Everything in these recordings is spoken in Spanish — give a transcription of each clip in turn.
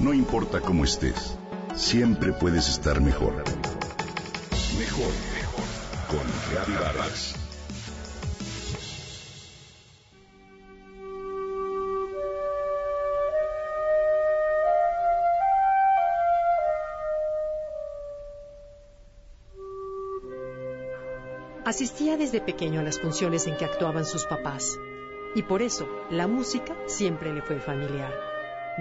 No importa cómo estés, siempre puedes estar mejor. Mejor, mejor. Con Reavivadas. Asistía desde pequeño a las funciones en que actuaban sus papás, y por eso la música siempre le fue familiar.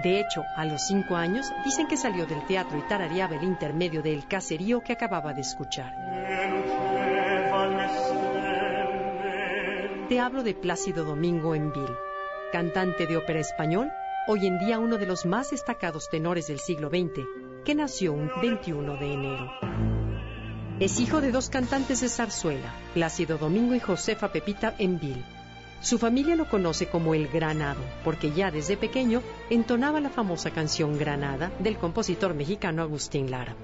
De hecho, a los cinco años dicen que salió del teatro y tarareaba el intermedio del caserío que acababa de escuchar. Te hablo de Plácido Domingo Envil, cantante de ópera español, hoy en día uno de los más destacados tenores del siglo XX, que nació un 21 de enero. Es hijo de dos cantantes de zarzuela, Plácido Domingo y Josefa Pepita Envil. Su familia lo conoce como el Granado, porque ya desde pequeño entonaba la famosa canción Granada del compositor mexicano Agustín Lara.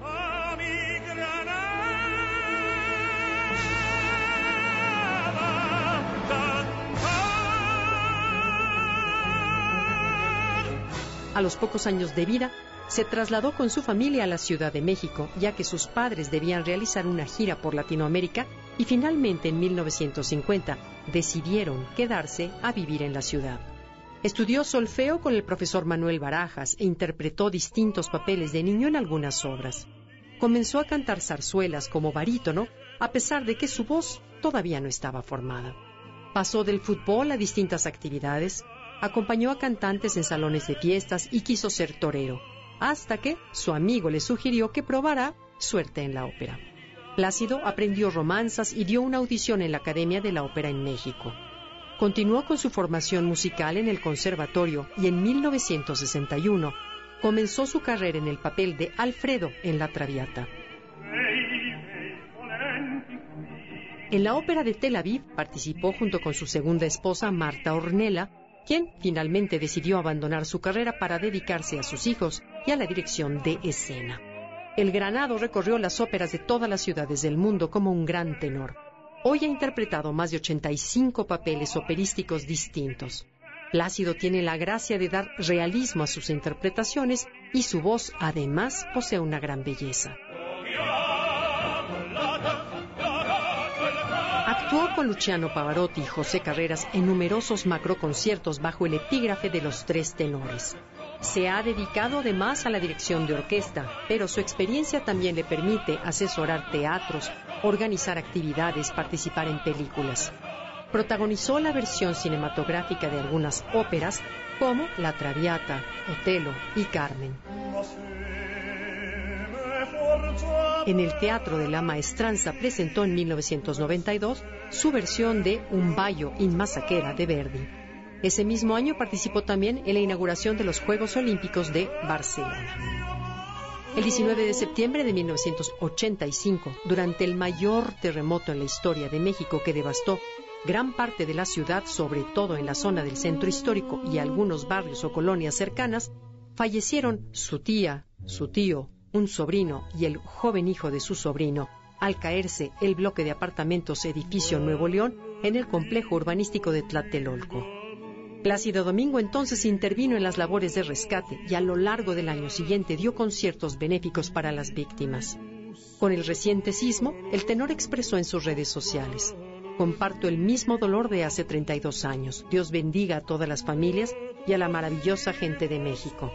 A los pocos años de vida, se trasladó con su familia a la Ciudad de México, ya que sus padres debían realizar una gira por Latinoamérica y finalmente en 1950 decidieron quedarse a vivir en la ciudad. Estudió solfeo con el profesor Manuel Barajas e interpretó distintos papeles de niño en algunas obras. Comenzó a cantar zarzuelas como barítono, a pesar de que su voz todavía no estaba formada. Pasó del fútbol a distintas actividades, acompañó a cantantes en salones de fiestas y quiso ser torero, hasta que su amigo le sugirió que probara suerte en la ópera. Plácido aprendió romanzas y dio una audición en la Academia de la Ópera en México. Continuó con su formación musical en el conservatorio y en 1961 comenzó su carrera en el papel de Alfredo en La Traviata. En la ópera de Tel Aviv participó junto con su segunda esposa Marta Ornella, quien finalmente decidió abandonar su carrera para dedicarse a sus hijos y a la dirección de escena. El Granado recorrió las óperas de todas las ciudades del mundo como un gran tenor. Hoy ha interpretado más de 85 papeles operísticos distintos. Plácido tiene la gracia de dar realismo a sus interpretaciones y su voz además posee una gran belleza. Actuó con Luciano Pavarotti y José Carreras en numerosos macroconciertos bajo el epígrafe de los tres tenores. Se ha dedicado además a la dirección de orquesta, pero su experiencia también le permite asesorar teatros, organizar actividades, participar en películas. Protagonizó la versión cinematográfica de algunas óperas como La Traviata, Otelo y Carmen. En el Teatro de la Maestranza presentó en 1992 su versión de Un Bayo in Masaquera de Verdi. Ese mismo año participó también en la inauguración de los Juegos Olímpicos de Barcelona. El 19 de septiembre de 1985, durante el mayor terremoto en la historia de México que devastó gran parte de la ciudad, sobre todo en la zona del centro histórico y algunos barrios o colonias cercanas, fallecieron su tía, su tío, un sobrino y el joven hijo de su sobrino, al caerse el bloque de apartamentos edificio Nuevo León en el complejo urbanístico de Tlatelolco. Plácido Domingo entonces intervino en las labores de rescate y a lo largo del año siguiente dio conciertos benéficos para las víctimas. Con el reciente sismo, el tenor expresó en sus redes sociales, Comparto el mismo dolor de hace 32 años. Dios bendiga a todas las familias y a la maravillosa gente de México.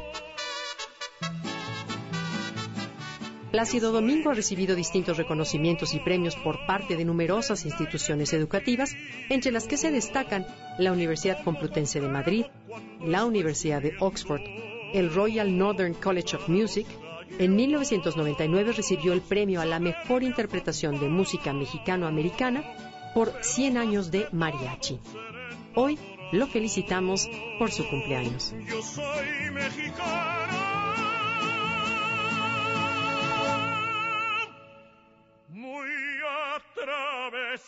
Plácido Domingo ha recibido distintos reconocimientos y premios por parte de numerosas instituciones educativas, entre las que se destacan la Universidad Complutense de Madrid, la Universidad de Oxford, el Royal Northern College of Music. En 1999 recibió el premio a la mejor interpretación de música mexicano-americana por 100 años de mariachi. Hoy lo felicitamos por su cumpleaños. Yo soy mexicano.